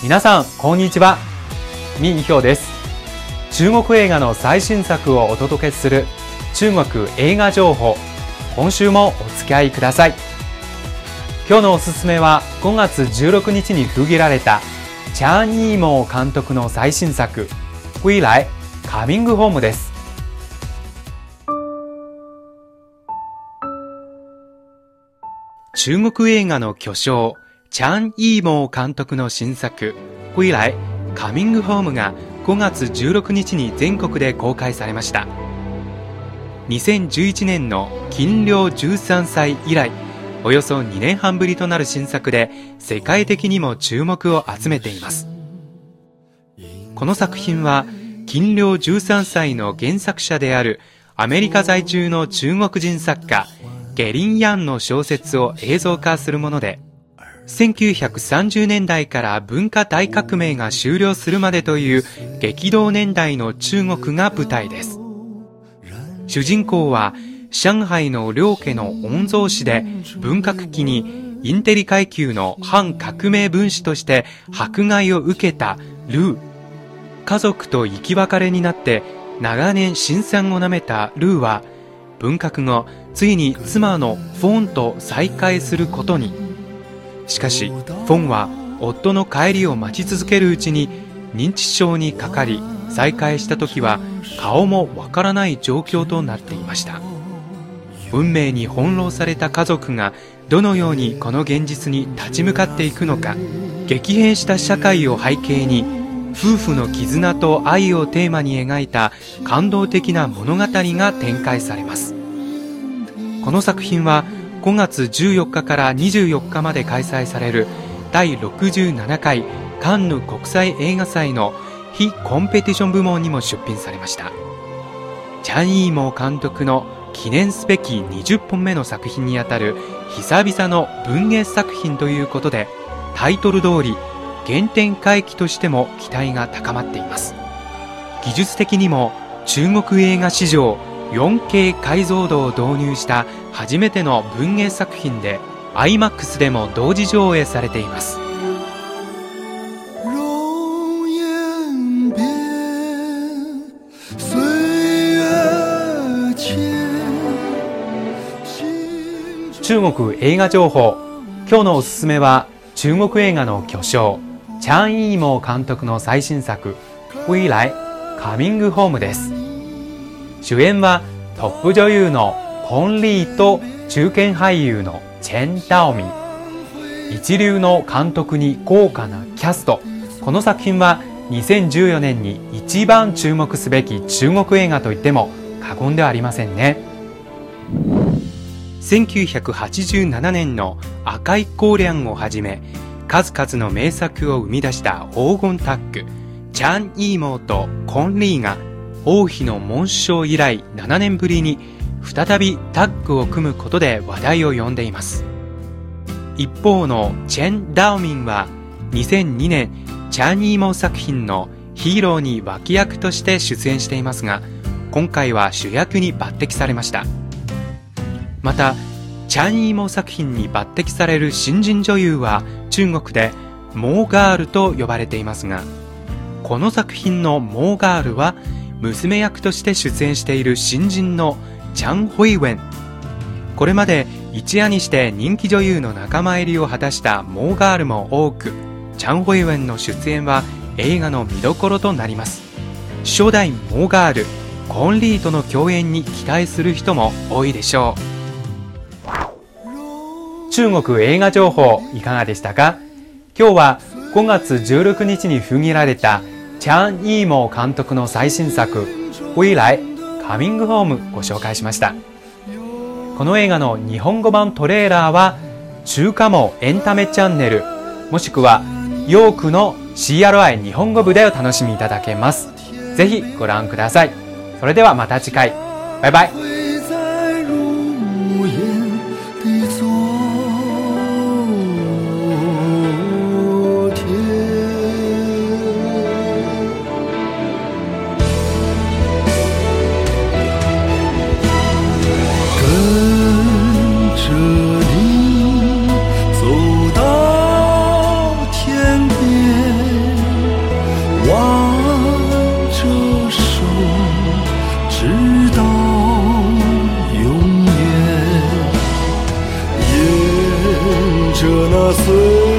皆さんこんにちは。ミンヒョウです。中国映画の最新作をお届けする中国映画情報。今週もお付き合いください。今日のおすすめは5月16日に封切られたチャン・イーモー監督の最新作「归来カミングホーム」です。中国映画の巨匠チャン・イーモー監督の新作「归来カミングホーム」が5月16日に全国で公開されました。2011年の金陵13歳以来およそ2年半ぶりとなる新作で世界的にも注目を集めています。この作品は金陵13歳の原作者であるアメリカ在住の中国人作家ゲリン・ヤンの小説を映像化するもので1930年代から文化大革命が終了するまでという激動年代の中国が舞台です主人公は上海の両家の御曹司で文革期にインテリ階級の反革命分子として迫害を受けたルー。家族と生き別れになって長年辛酸をなめたルーは文革後ついに妻のフォンと再会することに。しかしフォンは夫の帰りを待ち続けるうちに認知症にかかり再会した時は顔もわからない状況となっていました。運命に翻弄された家族がどのようにこの現実に立ち向かっていくのか激変した社会を背景に夫婦の絆と愛をテーマに描いた感動的な物語が展開されます。この作品は5月14日から24日まで開催される第67回カンヌ国際映画祭の非コンペティション部門にも出品されました。チャン・イーモー監督の記念すべき20本目の作品にあたる久々の文芸作品ということでタイトル通り原点回帰としても期待が高まっています。技術的にも中国映画史上 4K 解像度を導入した初めての文芸作品で IMAX でも同時上映されています。中国映画情報。今日のおすすめは中国映画の巨匠チャン・イーモー監督の最新作「未来カミングホーム」です。主演はトップ女優のコン・リーと中堅俳優のチェン・ダオミ。一流の監督に豪華なキャスト。この作品は2014年に一番注目すべき中国映画といっても過言ではありませんね。1987年の赤い光亮をはじめ数々の名作を生み出した黄金タッグチャン・イーモーとコン・リーが王妃の紋章以来7年ぶりに再びタッグを組むことで話題を呼んでいます。一方のチェン・ダオミンは2002年チャン・イーモ作品のヒーローに脇役として出演していますが今回は主役に抜擢されました。またチャン・イーモ作品に抜擢される新人女優は中国でモーガールと呼ばれていますがこの作品のモーガールは娘役として出演している新人のチャン・ホイウェン。これまで一夜にして人気女優の仲間入りを果たしたモーガールも多くチャン・ホイウェンの出演は映画の見どころとなります。初代モーガールコンリーとの共演に期待する人も多いでしょう。中国映画情報いかがでしたか？今日は5月16日に封切られたチャン・イーモー監督の最新作「未来カミングホーム」ご紹介しました。この映画の日本語版トレーラーは中華網エンタメチャンネルもしくはヨークの CRI 日本語部でお楽しみいただけます。ぜひご覧ください。それではまた次回。バイバイ。着那岁